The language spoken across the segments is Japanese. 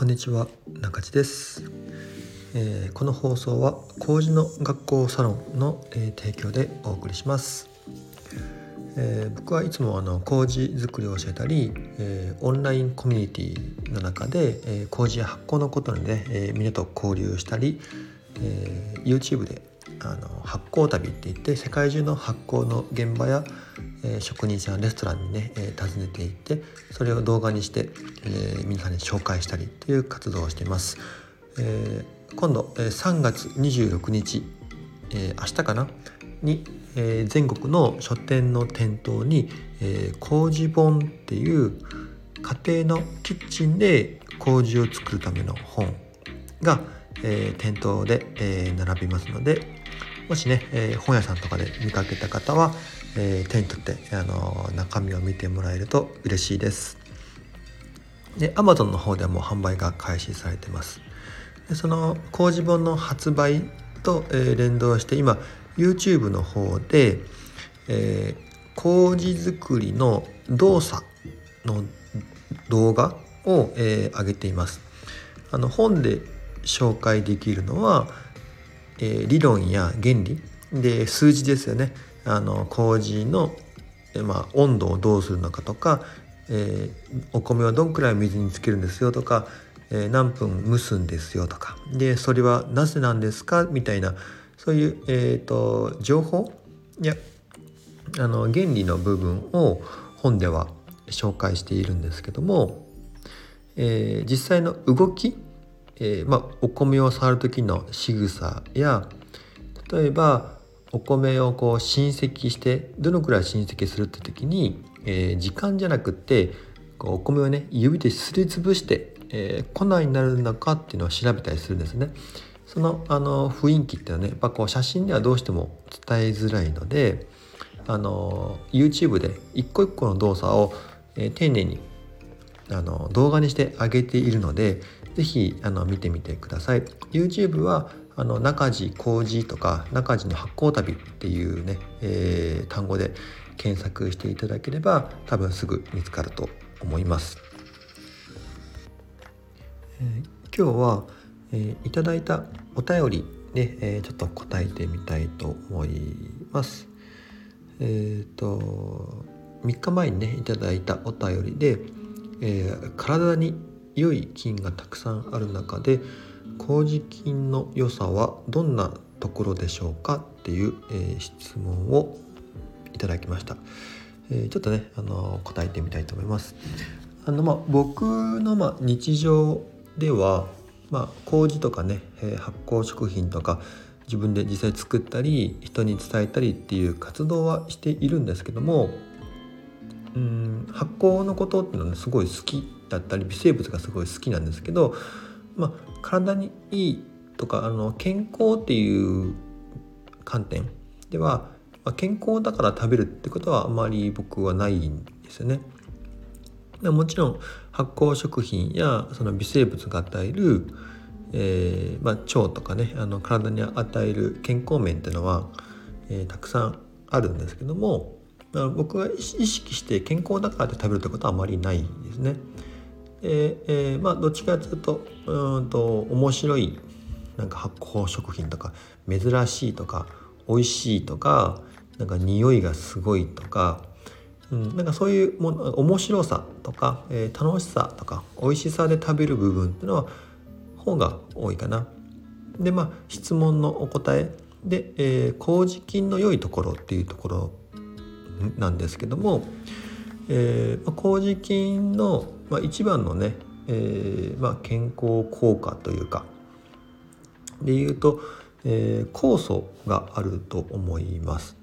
こんにちは中地です、えー、この放送は麹の学校サロンの、えー、提供でお送りします、えー、僕はいつもあの麹作りを教えたり、えオンラインコミュニティの中で、え麹や発酵のことで、ね、えみんなと交流したり、え YouTube であの発酵旅って言って世界中の発酵の現場や、えー、職人さんレストランにね、えー、訪ねていってそれを動画にして、えー、皆さんに紹介したりという活動をしています。えー、今度、えー、3月26日、えー、明日かな？に、えー、全国の書店の店頭に「えー、麹本」っていう家庭のキッチンで麹を作るための本が、えー、店頭で、えー、並びますのでもしね、えー、本屋さんとかで見かけた方は、えー、手に取って、あの中身を見てもらえると嬉しいです。で Amazon の方でも販売が開始されてます。でその工事本の発売と、えー、連動して今 YouTube の方で、えー、麹作りの動作の動画を、えー、上げています。あの本で紹介できるのはえー、理論や原理で数字ですよねあの麹の、まあ、温度をどうするのかとか、えー、お米はどんくらい水につけるんですよとか、えー、何分蒸すんですよとか。でそれはなぜなんですか？みたいなそういう、えーと、情報？やあの原理の部分を本では紹介しているんですけども、えー、実際の動きえー、まあ、お米を触る時の仕草や例えばお米をこう親戚してどのくらい親戚するって時に、えー、時間じゃなくってお米をね指ですりつぶして、えー、粉になるのかっていうのを調べたりするんですね。そのあの雰囲気っていうのはねやっぱこう写真ではどうしても伝えづらいのであの YouTube で一個一個の動作を、えー、丁寧にあの動画にしてあげているので是非見てみてください YouTube はあの中地麹とか中地の発酵旅っていうね、えー、単語で検索していただければ多分すぐ見つかると思います、えー、今日は、えー、いただいたお便りで、えー、ちょっと答えてみたいと思います。えっ、ー、と3日前にねいただいたお便りで、えー、体に良い菌がたくさんある中で麹菌の良さはどんなところでしょうかっていう、えー、質問をいただきました、えー、ちょっとね、あの答えてみたいと思います。あのまあ僕のまあ日常ではまあ麹とかね、えー、発酵食品とか自分で実際作ったり人に伝えたりっていう活動はしているんですけどもうん発酵のことっていうのは、ね、すごい好きだったり微生物がすごい好きなんですけど、まあ、体にいいとかあの健康っていう観点では、ま、健康だから食べるってことはあまり僕はないんですよね。もちろん発酵食品やその微生物が与える、えーまあ、腸とかねあの体に与える健康面っていうのは、えー、たくさんあるんですけども僕が意識して健康だからって食べるってことはあまりないですね。ええー、まあどっちかというとうんと面白いなんか発酵食品とか珍しいとか美味しいとかなんか匂いがすごいとか、うん、なんかそういうもの面白さとか、えー、楽しさとか美味しさで食べる部分っていうのは方が多いかな。でまあ質問のお答えで、えー、麹菌の良いところっていうところなんですけども、えー、麹菌の、まあ、一番のね、えーまあ、健康効果というかでいうと、えー、酵素があると思います。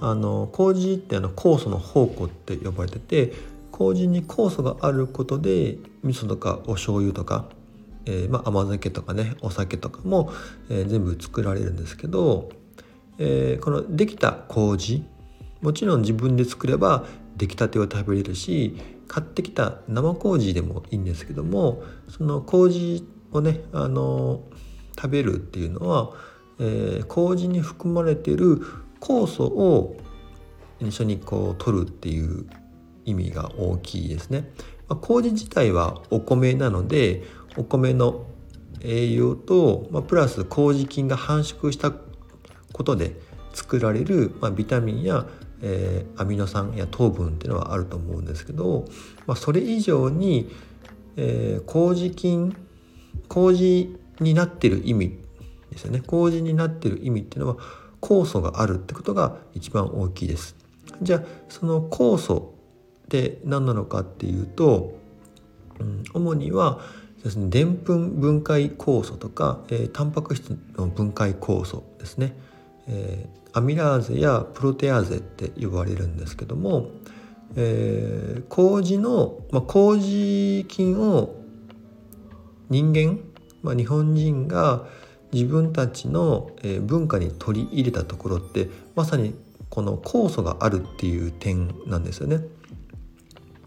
あの麹ってあの酵素の宝庫って呼ばれてて麹に酵素があることで味噌とかお醤油とか、えーまあ、甘酒とかねお酒とかも、えー、全部作られるんですけど、えー、このできた麹もちろん自分で作れば出来たてを食べれるし買ってきた生麹でもいいんですけどもその麹をねあの食べるっていうのは、えー、麹に含まれている酵素を一緒にこう取るっていう意味が大きいですね。まあ、麹自体はお米なのでお米の栄養と、まあ、プラス麹菌が繁殖したことで作られる、まあ、ビタミンや、えー、アミノ酸や糖分っていうのはあると思うんですけど、まあ、それ以上に、えー、麹菌麹になってる意味ですよね麹になってる意味っていうのは酵素があるってことが一番大きいです。じゃあその酵素って何なのかっていうと、うん、主にはですねでんぷん分解酵素とか、えー、タンパク質の分解酵素ですね、えー、アミラーゼやプロテアーゼって呼ばれるんですけども、えー、麹の、まあ、麹菌を人間、まあ、日本人が自分たちの文化に取り入れたところってまさにこの酵素があるっていう点なんですよね。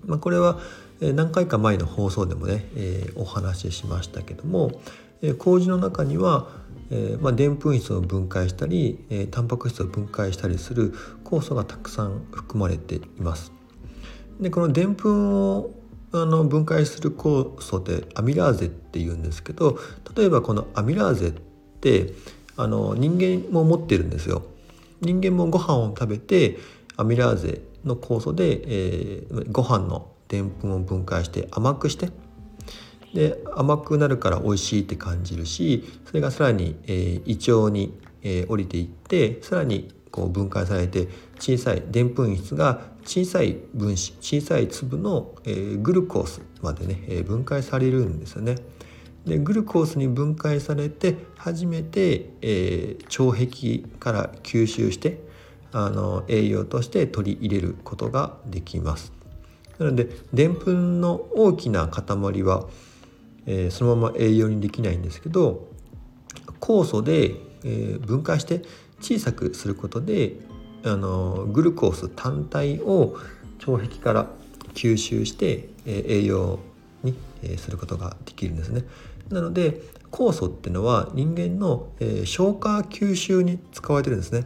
まあ、これは何回か前の放送でもね、えー、お話ししましたけども、え、麹の中にはえーまあ、でんぷん質を分解したり、えー、タンパク質を分解したりする酵素がたくさん含まれています。でこのでんぷんをあの分解する酵素でアミラーゼっていうんですけど例えばこのアミラーゼってあの人間も持ってるんですよ。人間もご飯を食べてアミラーゼの酵素で、えー、ご飯のでんぷんを分解して甘くしてで甘くなるから美味しいって感じるしそれがさらに、えー、胃腸に、えー、降りていってさらにこう分解されて小さいでんぷん質が小さい分子小さい粒の、えー、グルコースまでね、えー、分解されるんですよね。でグルコースに分解されて初めて、えー、腸壁から吸収してあの栄養として取り入れることができます。なのででんぷんの大きな塊は、えー、そのまま栄養にできないんですけど酵素で、えー、分解して小さくすることであのグルコース単体を腸壁から吸収して、え、栄養に、え、することができるんですね。なので酵素っていうのは人間の、え、消化吸収に使われてるんですね。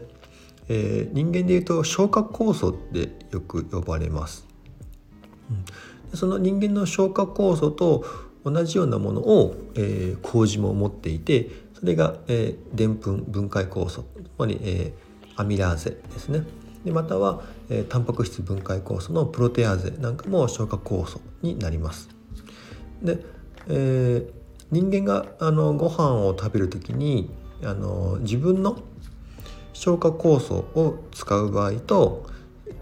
え、人間でいうと消化酵素ってよく呼ばれます。うん、その人間の消化酵素と同じようなものを、えー、麹も持っていてそれがでんぷん分解酵素つまり、えー、アミラーゼですね。でまたは、えー、タンパク質分解酵素のプロテアーゼなんかも消化酵素になります。で、えー、人間があのご飯を食べる時にあの自分の消化酵素を使う場合と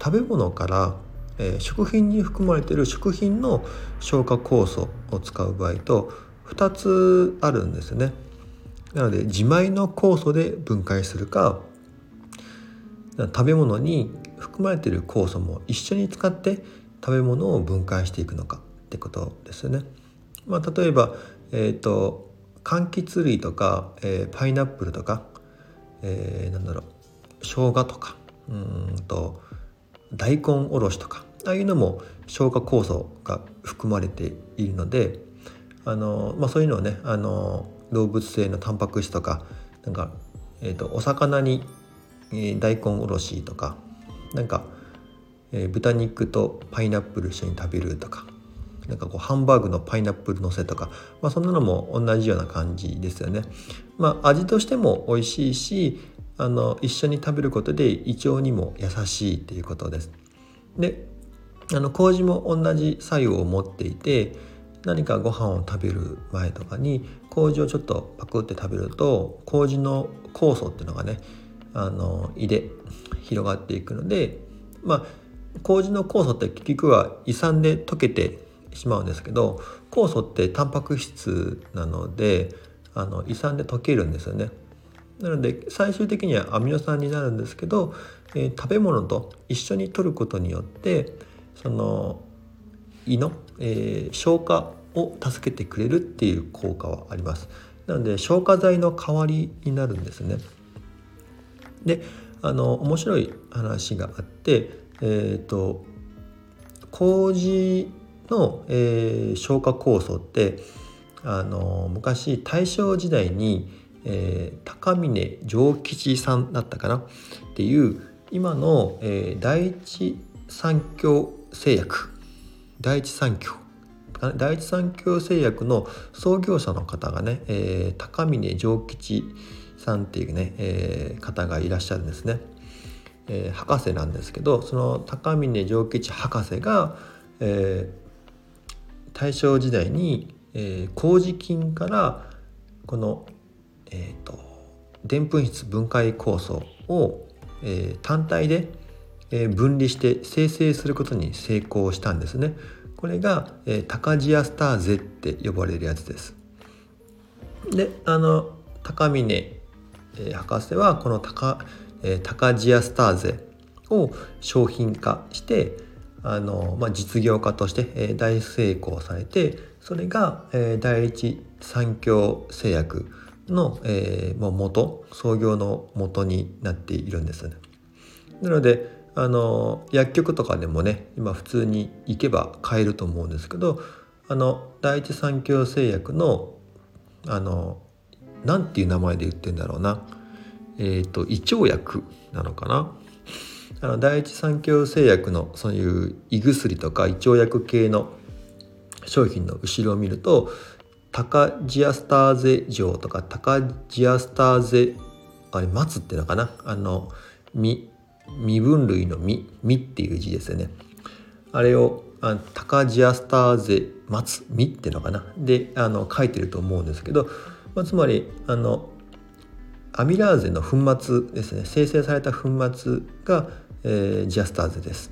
食べ物からえー、食品に含まれている食品の消化酵素を使う場合と2つあるんですよね。なので自前の酵素で分解するか食べ物に含まれている酵素も一緒に使って食べ物を分解していくのかってことですよね。まあ、例えば、えーと、柑橘類とか、えー、パイナップルとか、えー、なんだろう生姜とかうんと大根おろしとかああいうのも消化酵素が含まれているのであの、まあ、そういうのをねあの動物性のタンパク質とかなんか、えーと、お魚に、えー、大根おろしとかなんか、えー、豚肉とパイナップル一緒に食べるとかなんかこうハンバーグのパイナップルのせとか、まあ、そんなのも同じような感じですよね。まあ、味としても美味しいしあの一緒に食べることで胃腸にも優しいっていうことです。であの麹も同じ作用を持っていて何かご飯を食べる前とかに麹をちょっとパクって食べると麹の酵素っていうのがねあの胃で広がっていくのでまあ麹の酵素って結局は胃酸で溶けてしまうんですけど酵素ってタンパク質なのであの胃酸で溶けるんですよね。なので最終的にはアミノ酸になるんですけど、えー、食べ物と一緒に摂ることによってその胃の、えー、消化を助けてくれるっていう効果はあります。なので消化剤の代わりになるんですね。であの面白い話があって、えーと、麹の、えー、消化酵素ってあの昔大正時代に、えー、高峰上吉さんだったかな？っていう今の、えー、第一三共製薬第一三共第一三共製薬の創業者の方がね、えー、高峰丈吉さんっていうね、えー、方がいらっしゃるんですね。えー、博士なんですけどその高峰丈吉博士が、えー、大正時代に、えー、麹菌からこの、えーと、でんぷん質分解酵素を、えー、単体で、え、分離して生成することに成功したんですね。これが、え、タカジアスターゼって呼ばれるやつです。であの高峰、え、博士はこのタカ,、え、タカジアスターゼを商品化してあの、まあ、実業家として、え、大成功されてそれが、え、第一三共製薬の、えー、も元創業の元になっているんですね。なのであの薬局とかでもね今普通に行けば買えると思うんですけどあの第一三共製薬のあのなんていう名前で言ってんだろうな。えっ、ー、と胃腸薬なのかな。あの第一三共製薬のそういう胃薬とか胃腸薬系の商品の後ろを見るとタカジアスターゼ錠とかタカジアスターゼあれ松っていうのかな。あの身分類の身身っていう字ですよね。あれをあタカジアスターゼ松身っていうのかな。であの書いてると思うんですけど、まあ、つまりあのアミラーゼの粉末ですね。生成された粉末が、えー、ジアスターゼです。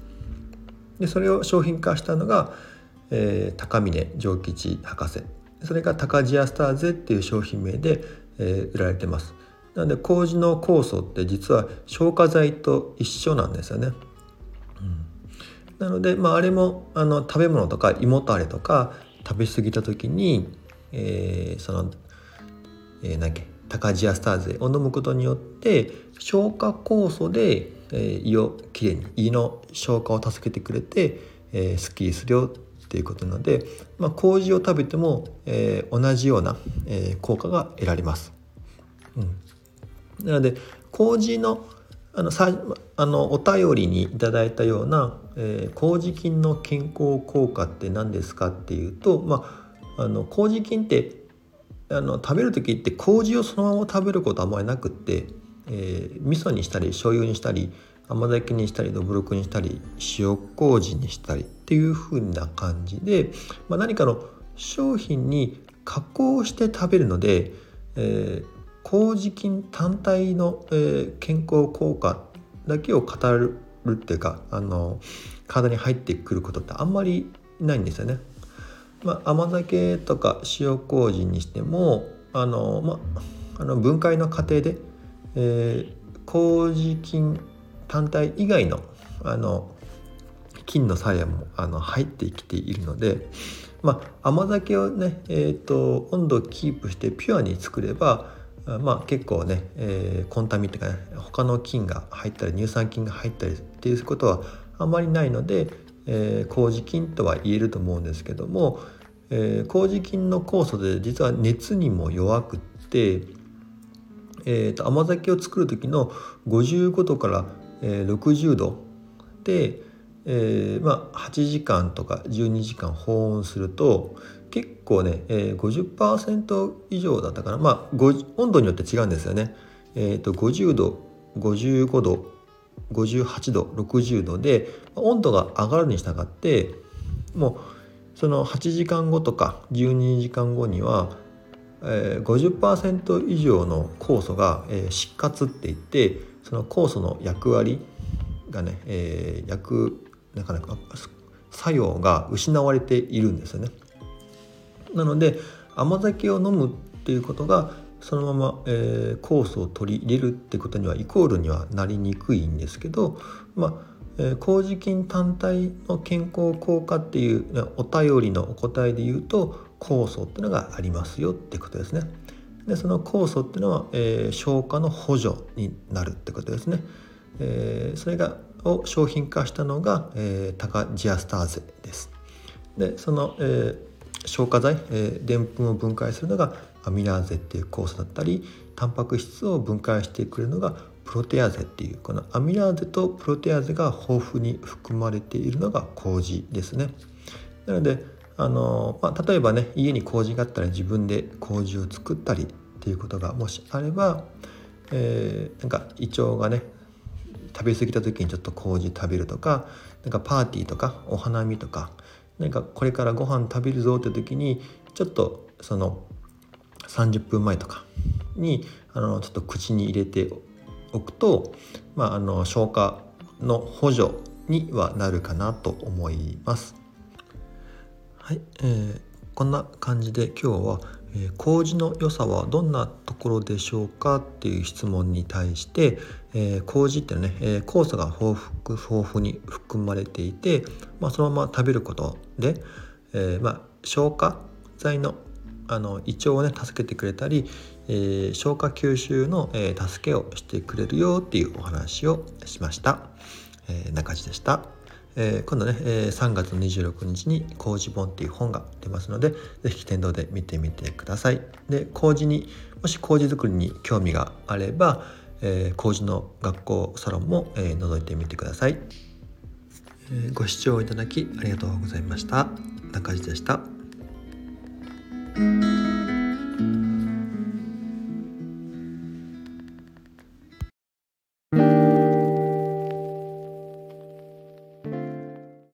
でそれを商品化したのが、えー、高峰丈吉博士。それがタカジアスターゼっていう商品名で、えー、売られてます。なので麹の酵素って実は消化剤と一緒なんですよね、うん、なので、まあ、あれもあの食べ物とか胃もたれとか食べ過ぎた時に、えー、その、えー、何けタカジアスターゼを飲むことによって消化酵素で、えー、胃をきれいに胃の消化を助けてくれて、えー、すっきりするよっていうことなので、まあ、麹を食べても、えー、同じような、えー、効果が得られます。うん、なので麹のあのさあのお便りにいただいたような、えー、麹菌の健康効果って何ですかっていうと、まあ、あの麹菌ってあの食べる時って麹をそのまま食べることあんまりなくって、えー、味噌にしたり醤油にしたり甘酒にしたりどぶろくにしたり塩麹にしたりっていう風な感じで、まあ、何かの商品に加工して食べるので、えー、麹菌単体の、えー、健康効果だけを語るっていうかあの体に入ってくることってあんまりないんですよね。まあ、甘酒とか塩麹にしてもあの、まあ、あの分解の過程で、えー、麹菌単体以外のあの菌の作用もあの入ってきているので、まあ、甘酒をね、えーと、温度をキープしてピュアに作れば、まあ、結構ね、えー、コンタミっていうかね他の菌が入ったり乳酸菌が入ったりっていうことはあまりないので、えー、麹菌とは言えると思うんですけども、えー、麹菌の酵素で実は熱にも弱くって、えーと、甘酒を作る時の55度から、えー、60度で、えー、まあ、8時間とか12時間保温すると結構ね、えー、50%以上だったかな、まあ、温度によって違うんですよね。えーと50度55度58度60度で温度が上がるに従ってもうその8時間後とか12時間後には、えー、50%以上の酵素が、えー、失活っていってその酵素の役割がね、えー、役なかなか作用が失われているんですよね。なので甘酒を飲むっていうことがそのまま、えー、酵素を取り入れるってことにはイコールにはなりにくいんですけど、まあえー、麹菌単体の健康効果っていうお便りのお答えで言うと酵素っていうのがありますよってことですね。でその酵素っていうのは、えー、消化の補助になるってことですね。えー、それがを商品化したのが、えー、タカジアスターゼです。でその、えー、消化剤でんぷんを分解するのがアミラーゼっていう酵素だったりタンパク質を分解してくれるのがプロテアーゼっていうこのアミラーゼとプロテアーゼが豊富に含まれているのが麹ですね。なのであの、まあ、例えばね家に麹があったら自分で麹を作ったりっていうことがもしあれば、えー、なんか胃腸がね食べ過ぎた時にちょっと麹食べるとかなんかパーティーとかお花見とか何かこれからご飯食べるぞって時にちょっとその30分前とかにあのちょっと口に入れておくと、まあ、あの消化の補助にはなるかなと思います。はい、えー、こんな感じで今日は、えー、麹の良さはどんなところでしょうかっていう質問に対して、えー、麹ってね、えー、酵素が豊富豊富に含まれていて、まあ、そのまま食べることで、え、まあ、消化剤のあの胃腸をね助けてくれたり、え、消化吸収の、え、助けをしてくれるよっていうお話をしました、えー、中地でした、えー、今度ね、え、3月26日に「麹本」っていう本が出ますので是非天童で見てみてください。で麹にもし麹作りに興味があれば、えー、麹の学校サロンも、えー、覗いてみてください、えー、ご視聴いただきありがとうございました。中地でした。